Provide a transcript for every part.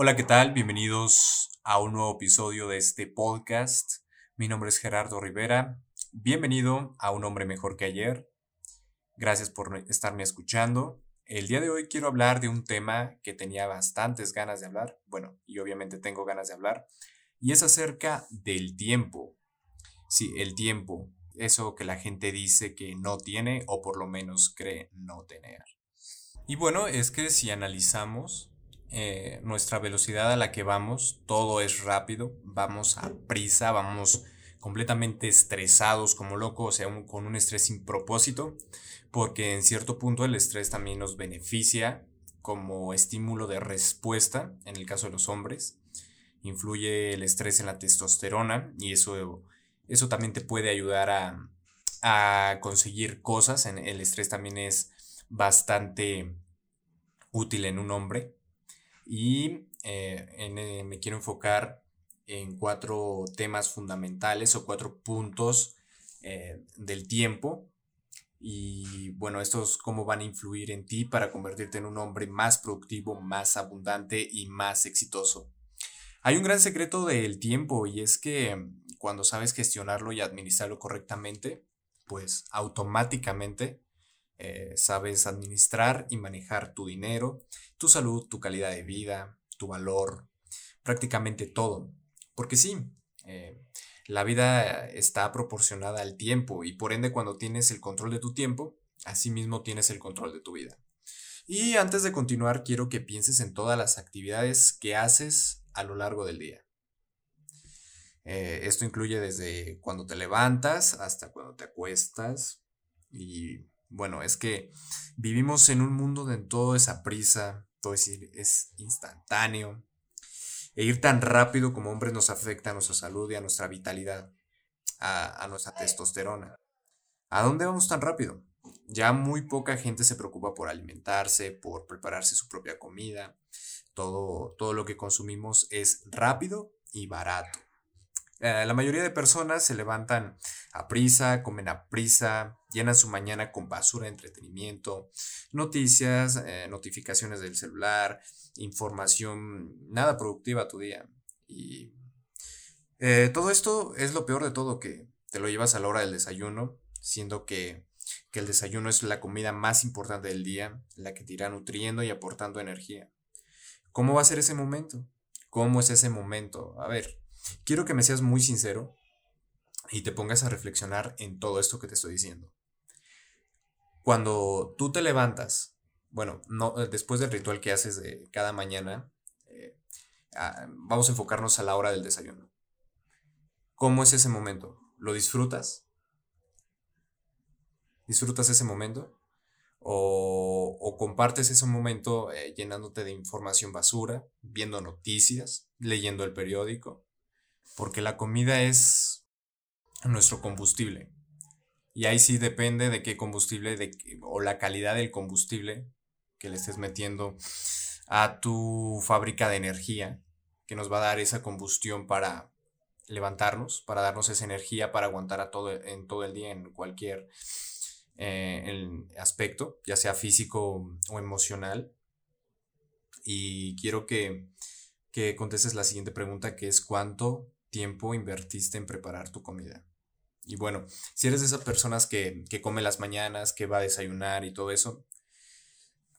Hola, ¿qué tal? Bienvenidos a un nuevo episodio de este podcast. Mi nombre es Gerardo Rivera. Bienvenido a Un hombre mejor que ayer. Gracias por estarme escuchando. El día de hoy quiero hablar de un tema que tenía bastantes ganas de hablar. Bueno, y obviamente tengo ganas de hablar. Y es acerca del tiempo. Sí, el tiempo. Eso que la gente dice que no tiene o por lo menos cree no tener. Y bueno, es que si analizamos eh, nuestra velocidad a la que vamos, todo es rápido, vamos a prisa, vamos completamente estresados como locos, o sea, con un estrés sin propósito, porque en cierto punto el estrés también nos beneficia como estímulo de respuesta, en el caso de los hombres. Influye el estrés en la testosterona y eso, eso también te puede ayudar a, a conseguir cosas. El estrés también es bastante útil en un hombre y eh, eh, me quiero enfocar en cuatro temas fundamentales o cuatro puntos eh, del tiempo. Y bueno, estos cómo van a influir en ti para convertirte en un hombre más productivo, más abundante y más exitoso. Hay un gran secreto del tiempo y es que cuando sabes gestionarlo y administrarlo correctamente, pues automáticamente eh, sabes administrar y manejar tu dinero, tu salud, tu calidad de vida, tu valor, prácticamente todo. Porque sí, eh, la vida está proporcionada al tiempo y por ende cuando tienes el control de tu tiempo, asimismo tienes el control de tu vida. Y antes de continuar, quiero que pienses en todas las actividades que haces a lo largo del día. Eh, esto incluye desde cuando te levantas hasta cuando te acuestas y bueno, es que vivimos en un mundo donde todo es a prisa, todo es, instantáneo. E ir tan rápido como hombres nos afecta a nuestra salud y a nuestra vitalidad, a, a nuestra testosterona. ¿A dónde vamos tan rápido? Ya muy poca gente se preocupa por alimentarse, por prepararse su propia comida. Todo, todo lo que consumimos es rápido y barato. Eh, la mayoría de personas se levantan a prisa, comen a prisa, llenan su mañana con basura de entretenimiento, noticias, eh, notificaciones del celular, información nada productiva tu día. Y eh, todo esto es lo peor de todo, que te lo llevas a la hora del desayuno, siendo que, que el desayuno es la comida más importante del día, la que te irá nutriendo y aportando energía. ¿Cómo va a ser ese momento? ¿Cómo es ese momento? A ver, Quiero que me seas muy sincero y te pongas a reflexionar en todo esto que te estoy diciendo. Cuando tú te levantas, bueno, no, eh, después del ritual que haces de cada mañana, eh, vamos a enfocarnos a la hora del desayuno. ¿Cómo es ese momento? ¿Lo disfrutas? ¿Disfrutas ese momento? ¿O, compartes ese momento eh, llenándote de información basura, viendo noticias, leyendo el periódico? Porque la comida es nuestro combustible. Y ahí sí depende de qué combustible de, o la calidad del combustible que le estés metiendo a tu fábrica de energía, que nos va a dar esa combustión para levantarnos, para darnos esa energía para aguantar a todo, en todo el día, en cualquier eh, aspecto, ya sea físico o emocional. Y quiero que, que contestes la siguiente pregunta, que es cuánto tiempo invertiste en preparar tu comida. Y bueno, si eres de esas personas que, que come las mañanas, que va a desayunar y todo eso,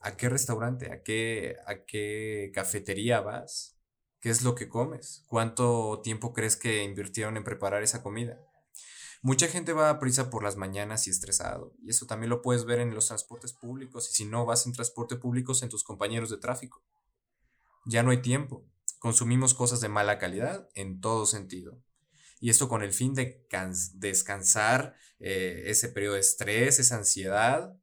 ¿a qué restaurante, a qué, a qué cafetería vas? ¿Qué es lo que comes? ¿Cuánto tiempo crees que invirtieron en preparar esa comida? Mucha gente va a prisa por las mañanas y estresado, y eso también lo puedes ver en los transportes públicos, y si no vas en transporte público, en tus compañeros de tráfico. Ya no hay tiempo, Consumimos cosas de mala calidad en todo sentido. Y esto con el fin de descansar eh, ese periodo de estrés, esa ansiedad.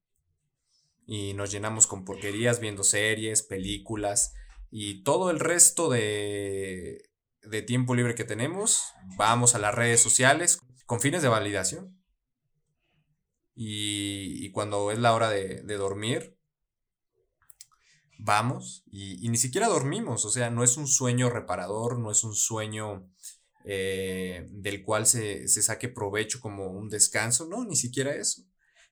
Y nos llenamos con porquerías viendo series, películas y todo el resto de, de tiempo libre que tenemos. Vamos a las redes sociales con fines de validación. Y, cuando es la hora de dormir, vamos y, ni siquiera dormimos, o sea, no es un sueño reparador, no es un sueño eh, del cual se, saque provecho como un descanso, no, ni siquiera eso.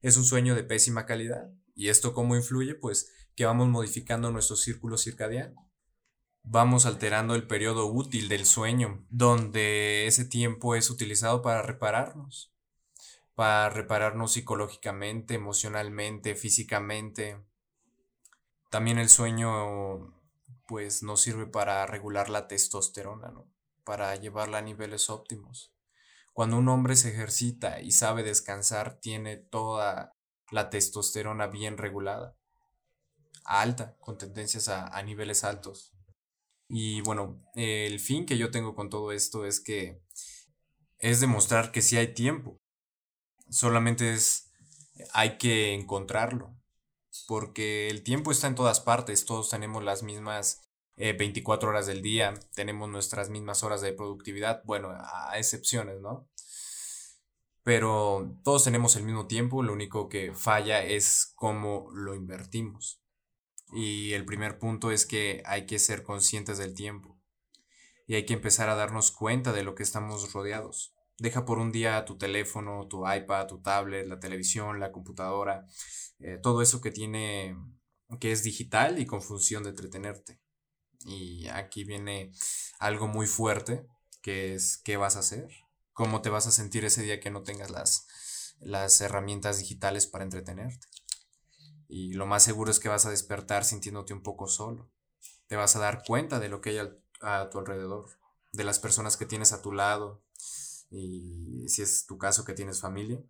Es un sueño de pésima calidad. ¿Y esto cómo influye? Pues que vamos modificando nuestro círculo circadiano. vamos alterando el periodo útil del sueño, donde ese tiempo es utilizado para repararnos, para repararnos psicológicamente, emocionalmente, físicamente. También el sueño pues nos sirve para regular la testosterona, ¿no? Para llevarla a niveles óptimos. Cuando un hombre se ejercita y sabe descansar, tiene toda la testosterona bien regulada, alta, con tendencias a, a niveles altos. Y bueno, el fin que yo tengo con todo esto es que es demostrar que sí hay tiempo. Solamente es hay que encontrarlo. Porque el tiempo está en todas partes, todos tenemos las mismas 24 eh, horas del día, tenemos nuestras mismas horas de productividad, bueno, a excepciones, ¿no? Pero todos tenemos el mismo tiempo, lo único que falla es cómo lo invertimos. Y el primer punto es que hay que ser conscientes del tiempo. Y hay que empezar a darnos cuenta de lo que estamos rodeados. Deja por un día tu teléfono, tu iPad, tu tablet, la televisión, la computadora, eh, todo eso que tiene, que es digital y con función de entretenerte. Y aquí viene algo muy fuerte, que es qué vas a hacer, cómo te vas a sentir ese día que no tengas las, las herramientas digitales para entretenerte. Y lo más seguro es que vas a despertar sintiéndote un poco solo. Te vas a dar cuenta de lo que hay a tu alrededor, de las personas que tienes a tu lado. Y si es tu caso que tienes familia,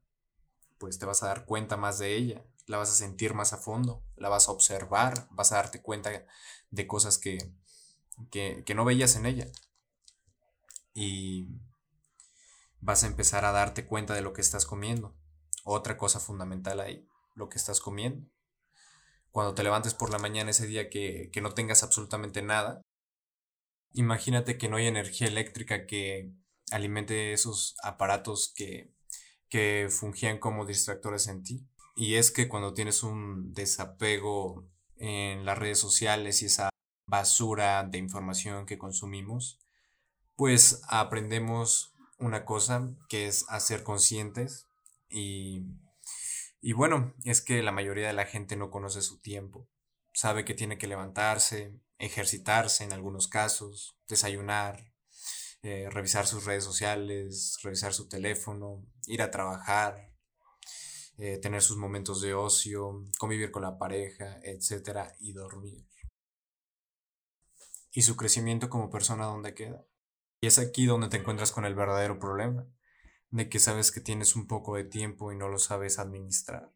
pues te vas a dar cuenta más de ella, la vas a sentir más a fondo, la vas a observar, vas a darte cuenta de cosas que, que, que no veías en ella. Y vas a empezar a darte cuenta de lo que estás comiendo. Otra cosa fundamental ahí, lo que estás comiendo cuando te levantes por la mañana ese día que, no tengas absolutamente nada, imagínate que no hay energía eléctrica que alimente esos aparatos que, que fungían como distractores en ti. Y es que cuando tienes un desapego en las redes sociales y esa basura de información que consumimos, pues aprendemos una cosa que es a ser conscientes y y bueno, es que la mayoría de la gente no conoce su tiempo. Sabe que tiene que levantarse, ejercitarse en algunos casos, desayunar, eh, revisar sus redes sociales, revisar su teléfono, ir a trabajar, eh, tener sus momentos de ocio, convivir con la pareja, etc. y dormir. ¿Y su crecimiento como persona dónde queda? Y es aquí donde te encuentras con el verdadero problema de que sabes que tienes un poco de tiempo y no lo sabes administrar.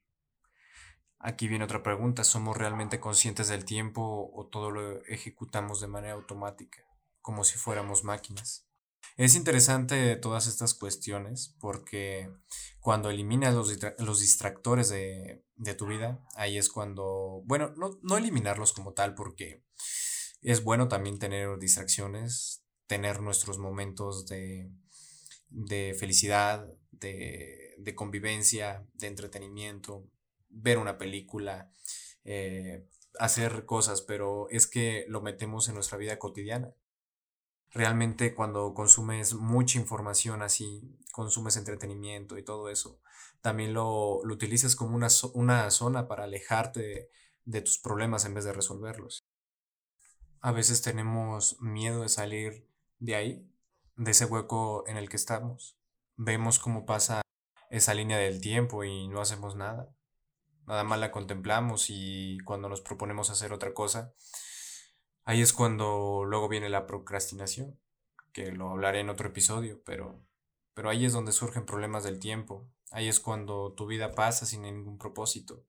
Aquí viene otra pregunta, ¿somos realmente conscientes del tiempo o todo lo ejecutamos de manera automática, como si fuéramos máquinas? Es interesante todas estas cuestiones porque cuando eliminas los, distractores de, tu vida, ahí es cuando, bueno, no, no eliminarlos como tal porque es bueno también tener distracciones, tener nuestros momentos de, de felicidad, de, de convivencia, de entretenimiento, ver una película, eh, hacer cosas, pero es que lo metemos en nuestra vida cotidiana. Realmente cuando consumes mucha información así, consumes entretenimiento y todo eso, también lo, lo utilizas como una, una zona para alejarte de, de tus problemas en vez de resolverlos. A veces tenemos miedo de salir de ahí de ese hueco en el que estamos. Vemos cómo pasa esa línea del tiempo y no hacemos nada. Nada más la contemplamos y cuando nos proponemos hacer otra cosa, ahí es cuando luego viene la procrastinación, que lo hablaré en otro episodio, pero, pero ahí es donde surgen problemas del tiempo. Ahí es cuando tu vida pasa sin ningún propósito.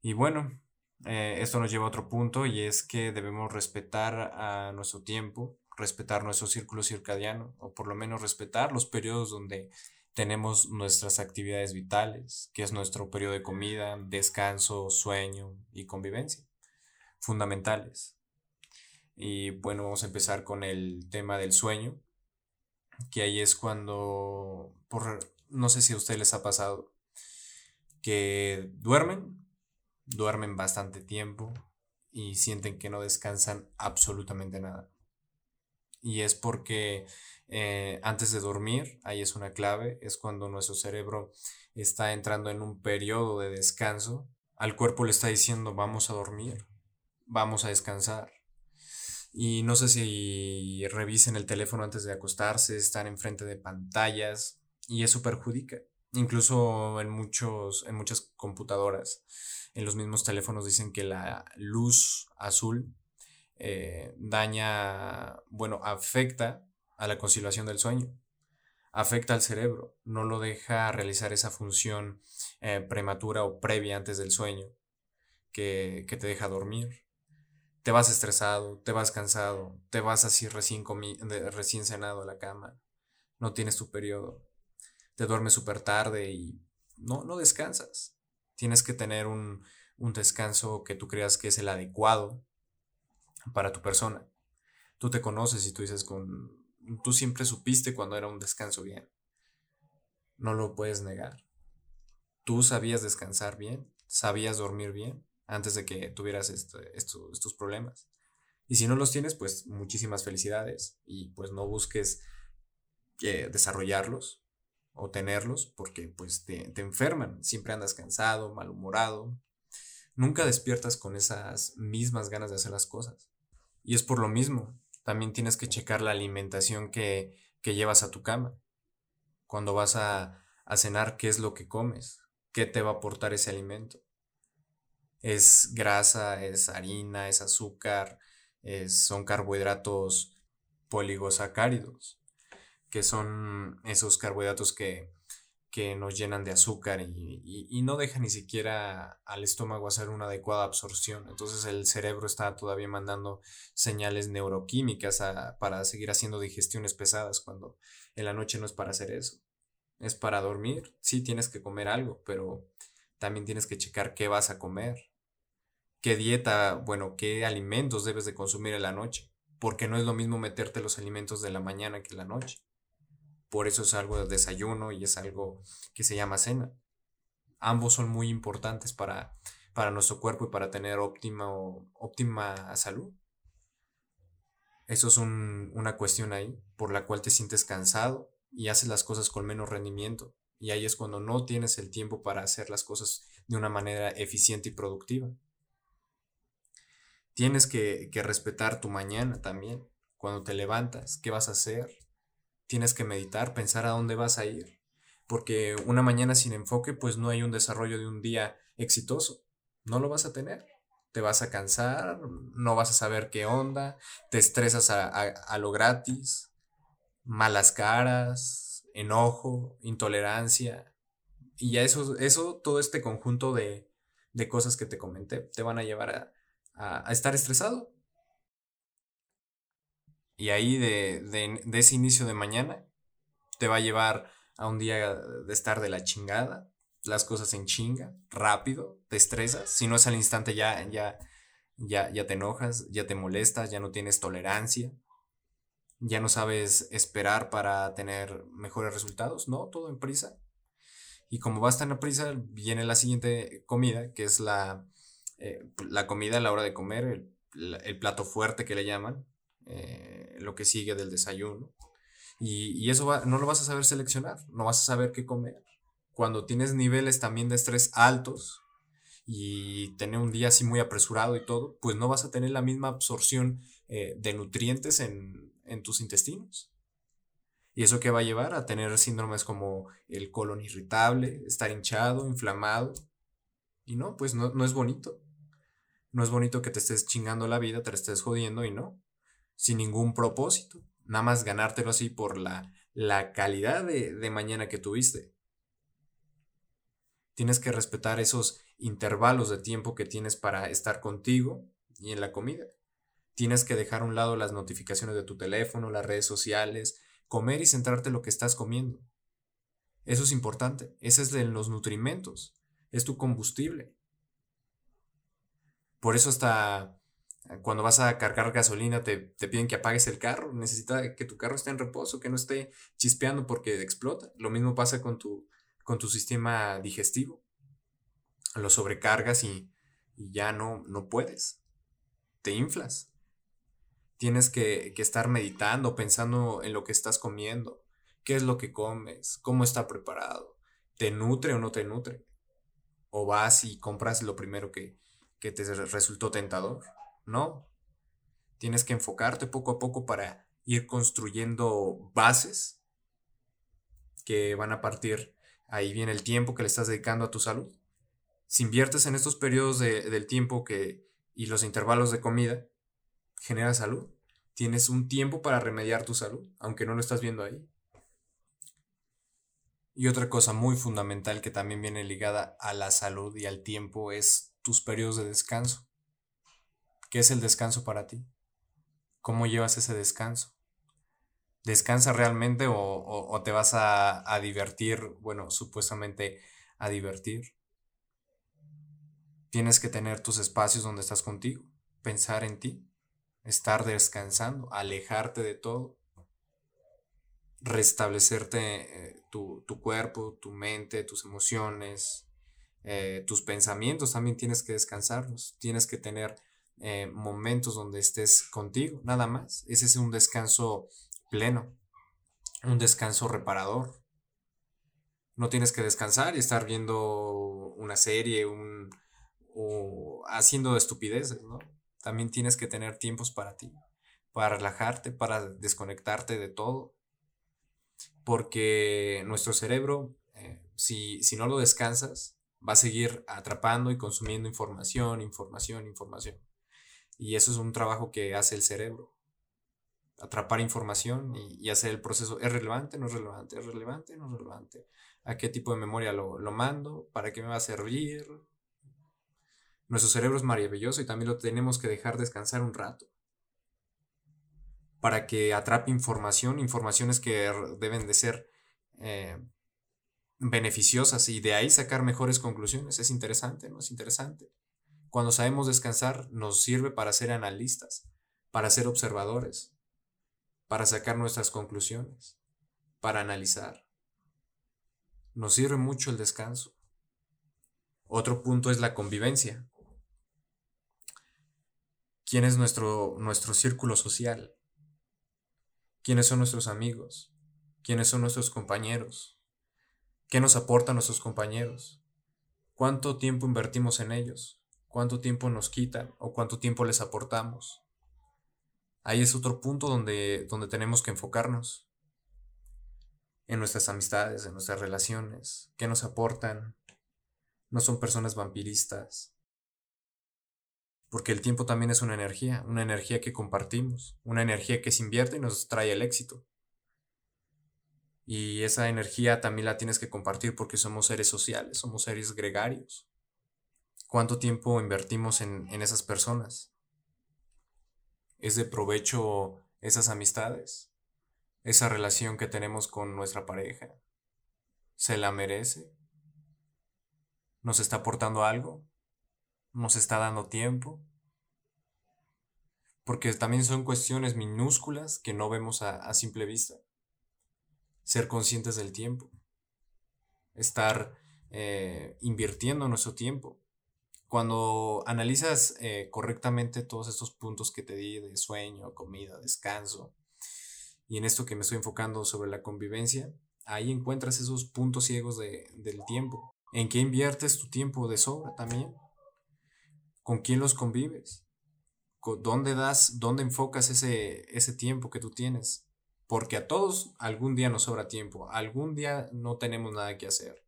Y bueno, eh, esto nos lleva a otro punto y es que debemos respetar a nuestro tiempo respetar nuestro círculo circadiano o por lo menos respetar los periodos donde tenemos nuestras actividades vitales, que es nuestro periodo de comida, descanso, sueño y convivencia, fundamentales. Y bueno, vamos a empezar con el tema del sueño, que ahí es cuando, por, no sé si a ustedes les ha pasado, que duermen, duermen bastante tiempo y sienten que no descansan absolutamente nada y es porque eh, antes de dormir, ahí es una clave, es cuando nuestro cerebro está entrando en un periodo de descanso, al cuerpo le está diciendo vamos a dormir, vamos a descansar. Y no sé si revisen el teléfono antes de acostarse, están enfrente de pantallas y eso perjudica. Incluso en, muchos, en muchas computadoras, en los mismos teléfonos dicen que la luz azul eh, daña, bueno, afecta a la conciliación del sueño, afecta al cerebro, no lo deja realizar esa función eh, prematura o previa antes del sueño que, que te deja dormir te vas estresado, te vas cansado, te vas así recién, cenado a la cama, no tienes tu periodo, te duermes súper tarde y no, no descansas. Tienes que tener un, un descanso que tú creas que es el adecuado para tu persona. Tú te conoces y tú dices con... Tú siempre supiste cuando era un descanso bien. No lo puedes negar. Tú sabías descansar bien, sabías dormir bien antes de que tuvieras este, estos problemas. Y si no los tienes, pues muchísimas felicidades y pues no busques eh, desarrollarlos o tenerlos porque pues te, te enferman. Siempre andas cansado, malhumorado. Nunca despiertas con esas mismas ganas de hacer las cosas. Y es por lo mismo. También tienes que checar la alimentación que, que llevas a tu cama. Cuando vas a, a cenar, ¿qué es lo que comes? ¿Qué te va a aportar ese alimento? Es grasa, es harina, es azúcar, son carbohidratos poligosacáridos, que son esos carbohidratos que, que nos llenan de azúcar y, no dejan ni siquiera al estómago hacer una adecuada absorción. Entonces el cerebro está todavía mandando señales neuroquímicas para seguir haciendo digestiones pesadas cuando en la noche no es para hacer eso. Es para dormir. Sí tienes que comer algo, pero también tienes que checar qué vas a comer qué dieta, bueno, qué alimentos debes de consumir en la noche, porque no es lo mismo meterte los alimentos de la mañana que la noche. Por eso es algo de desayuno y es algo que se llama cena. Ambos son muy importantes para, para nuestro cuerpo y para tener óptima, óptima salud. Eso es una cuestión ahí por la cual te sientes cansado y haces las cosas con menos rendimiento. Y ahí es cuando no tienes el tiempo para hacer las cosas de una manera eficiente y productiva. Tienes que, respetar tu mañana también. Cuando te levantas, ¿qué vas a hacer? Tienes que meditar, pensar a dónde vas a ir. Porque una mañana sin enfoque, pues no hay un desarrollo de un día exitoso. No lo vas a tener. Te vas a cansar, no vas a saber qué onda, te estresas a, lo gratis, malas caras, enojo, intolerancia. Y ya eso, eso todo este conjunto de, de cosas que te comenté, te van a llevar a, a, estar estresado. Y ahí de, de, ese inicio de mañana te va a llevar a un día de estar de la chingada, las cosas en chinga, rápido, te estresas, si no es al instante ya, ya, ya, ya te enojas, ya te molestas, ya no tienes tolerancia, ya no sabes esperar para tener mejores resultados, no, todo en prisa. Y como vas tan a prisa, viene la siguiente comida, que es la, eh, la comida a la hora de comer, el, plato fuerte que le llaman, eh, lo que sigue del desayuno. Y, eso no lo vas a saber seleccionar, no vas a saber qué comer. Cuando tienes niveles también de estrés altos y tener un día así muy apresurado y todo, pues no vas a tener la misma absorción eh, de nutrientes en, en tus intestinos. ¿Y eso qué va a llevar? A tener síndromes como el colon irritable, estar hinchado, inflamado. Y no, pues no, no es bonito. No es bonito que te estés chingando la vida, te la estés jodiendo y no. Sin ningún propósito. Nada más ganártelo así por la, la calidad de, de mañana que tuviste. Tienes que respetar esos intervalos de tiempo que tienes para estar contigo y en la comida. Tienes que dejar a un lado las notificaciones de tu teléfono, las redes sociales, comer y centrarte en lo que estás comiendo. Eso es importante. Ese es los nutrimentos. Es tu combustible. Por eso hasta eh, cuando vas a cargar gasolina te, piden que apagues el carro. Necesita que tu carro esté en reposo, que no esté chispeando porque explota. Lo mismo pasa con tu, con tu sistema digestivo. Lo sobrecargas y, ya no, no puedes. Te inflas. Tienes que, que estar meditando, pensando en lo que estás comiendo. ¿Qué es lo que comes? ¿Cómo está preparado? ¿Te nutre o no te nutre? ¿O vas y compras lo primero que, que te resultó tentador. No. Tienes que enfocarte poco a poco para ir construyendo bases que van a partir, ahí viene el tiempo que le estás dedicando a tu salud. Si inviertes en estos periodos del tiempo que, y los intervalos de comida, genera salud. Tienes un tiempo para remediar tu salud, aunque no lo estás viendo ahí. Y otra cosa muy fundamental que también viene ligada a la salud y al tiempo es tus periodos de descanso. ¿Qué es el descanso para ti? ¿Cómo llevas ese descanso? ¿Descansa realmente o, te vas a, a divertir? Bueno, supuestamente a divertir. Tienes que tener tus espacios donde estás contigo, pensar en ti, estar descansando, alejarte de todo, restablecerte eh, tu, cuerpo, tu mente, tus emociones, eh, tus pensamientos también tienes que descansarlos, tienes que tener eh, momentos donde estés contigo, nada más. Ese es un descanso pleno, un descanso reparador. No tienes que descansar y estar viendo una serie, un, o haciendo estupideces, ¿no? También tienes que tener tiempos para ti, para relajarte, para desconectarte de todo. Porque nuestro cerebro, eh, si, si no lo descansas, va a seguir atrapando y consumiendo información, información, información. Y eso es un trabajo que hace el cerebro. Atrapar información y, hacer el proceso. ¿Es relevante? ¿No es relevante? ¿Es relevante? ¿No es relevante? ¿A qué tipo de memoria lo, mando? ¿Para qué me va a servir? Nuestro cerebro es maravilloso y también lo tenemos que dejar descansar un rato. Para que atrape información, informaciones que deben de ser eh, beneficiosas y de ahí sacar mejores conclusiones. Es interesante, ¿no? Es interesante. Cuando sabemos descansar, nos sirve para ser analistas, para ser observadores, para sacar nuestras conclusiones, para analizar. Nos sirve mucho el descanso. Otro punto es la convivencia quién es nuestro, nuestro círculo social, quiénes son nuestros amigos, quiénes son nuestros compañeros, qué nos aportan nuestros compañeros, cuánto tiempo invertimos en ellos, cuánto tiempo nos quitan o cuánto tiempo les aportamos. Ahí es otro punto donde, donde tenemos que enfocarnos. En nuestras amistades, en nuestras relaciones, qué nos aportan. No son personas vampiristas, porque el tiempo también es una energía, una energía que compartimos, una energía que se invierte y nos trae el éxito. Y esa energía también la tienes que compartir porque somos seres sociales, somos seres gregarios. ¿Cuánto tiempo invertimos en, en esas personas? ¿Es de provecho esas amistades? ¿Esa relación que tenemos con nuestra pareja? ¿Se la merece? ¿Nos está aportando algo? nos está dando tiempo. Porque también son cuestiones minúsculas que no vemos a, simple vista. Ser conscientes del tiempo. Estar eh, invirtiendo nuestro tiempo. Cuando analizas eh, correctamente todos estos puntos que te di de sueño, comida, descanso, y en esto que me estoy enfocando sobre la convivencia, ahí encuentras esos puntos ciegos del tiempo. ¿En qué inviertes tu tiempo de sobra también? ¿Con quién los convives? ¿Dónde das, dónde enfocas ese, ese tiempo que tú tienes? Porque a todos algún día nos sobra tiempo, algún día no tenemos nada que hacer.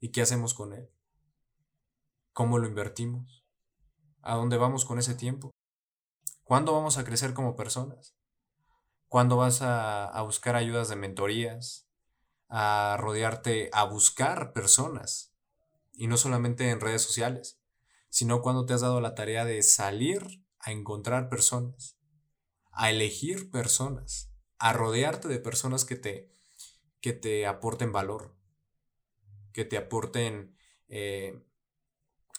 ¿Y qué hacemos con él? ¿Cómo lo invertimos? ¿A dónde vamos con ese tiempo? ¿Cuándo vamos a crecer como personas? ¿Cuándo vas a, a buscar ayudas de mentorías? A rodearte, a buscar personas. Y no solamente en redes sociales sino cuando te has dado la tarea de salir a encontrar personas, a elegir personas, a rodearte de personas que te, que te aporten valor, que te aporten eh,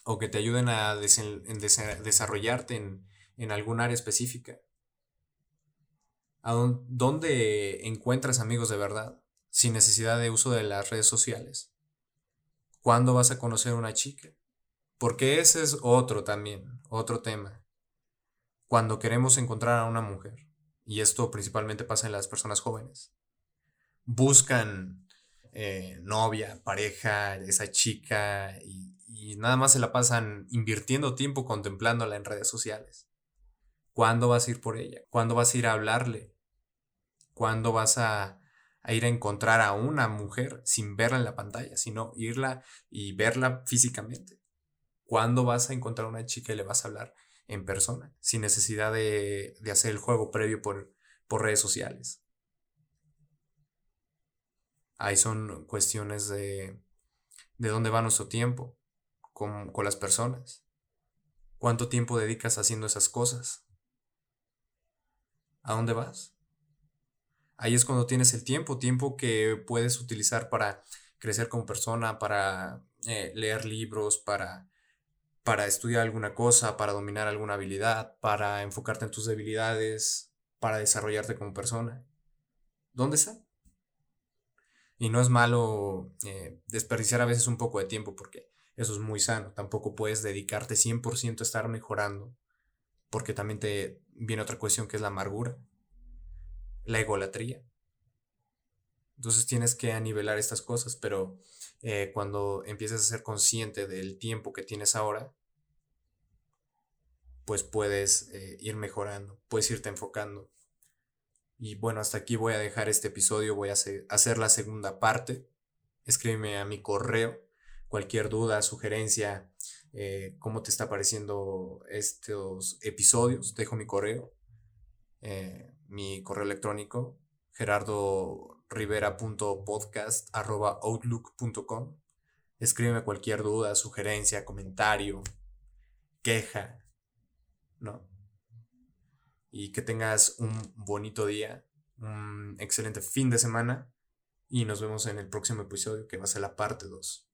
o que te ayuden a desarrollarte en, en algún área específica. ¿A dónde encuentras amigos de verdad sin necesidad de uso de las redes sociales? ¿Cuándo vas a conocer a una chica? Porque ese es otro también, otro tema. Cuando queremos encontrar a una mujer, y esto principalmente pasa en las personas jóvenes, buscan eh, novia, pareja, esa chica, y, nada más se la pasan invirtiendo tiempo contemplándola en redes sociales. ¿Cuándo vas a ir por ella? ¿Cuándo vas a ir a hablarle? ¿Cuándo vas a, a ir a encontrar a una mujer sin verla en la pantalla, sino irla y verla físicamente? ¿Cuándo vas a encontrar a una chica y le vas a hablar en persona, sin necesidad de, de hacer el juego previo por, por redes sociales? Ahí son cuestiones de, de dónde va nuestro tiempo con, con las personas. ¿Cuánto tiempo dedicas haciendo esas cosas? ¿A dónde vas? Ahí es cuando tienes el tiempo, tiempo que puedes utilizar para crecer como persona, para eh, leer libros, para, para estudiar alguna cosa, para dominar alguna habilidad, para enfocarte en tus debilidades, para desarrollarte como persona. ¿Dónde está? Y no es malo eh, desperdiciar a veces un poco de tiempo porque eso es muy sano. Tampoco puedes dedicarte 100% a estar mejorando porque también te viene otra cuestión que es la amargura, la egolatría. Entonces tienes que anivelar estas cosas, pero eh, cuando empieces a ser consciente del tiempo que tienes ahora, pues puedes eh, ir mejorando, puedes irte enfocando. Y bueno, hasta aquí voy a dejar este episodio, voy a hacer la segunda parte. Escríbeme a mi correo cualquier duda, sugerencia, eh, cómo te está pareciendo estos episodios. Dejo mi correo, mi correo electrónico, gerardorivera.podcast.outlook.com. Escríbeme cualquier duda, sugerencia, comentario, queja, ¿no? Y que tengas un bonito día, un excelente fin de semana y nos vemos en el próximo episodio que va a ser la parte 2.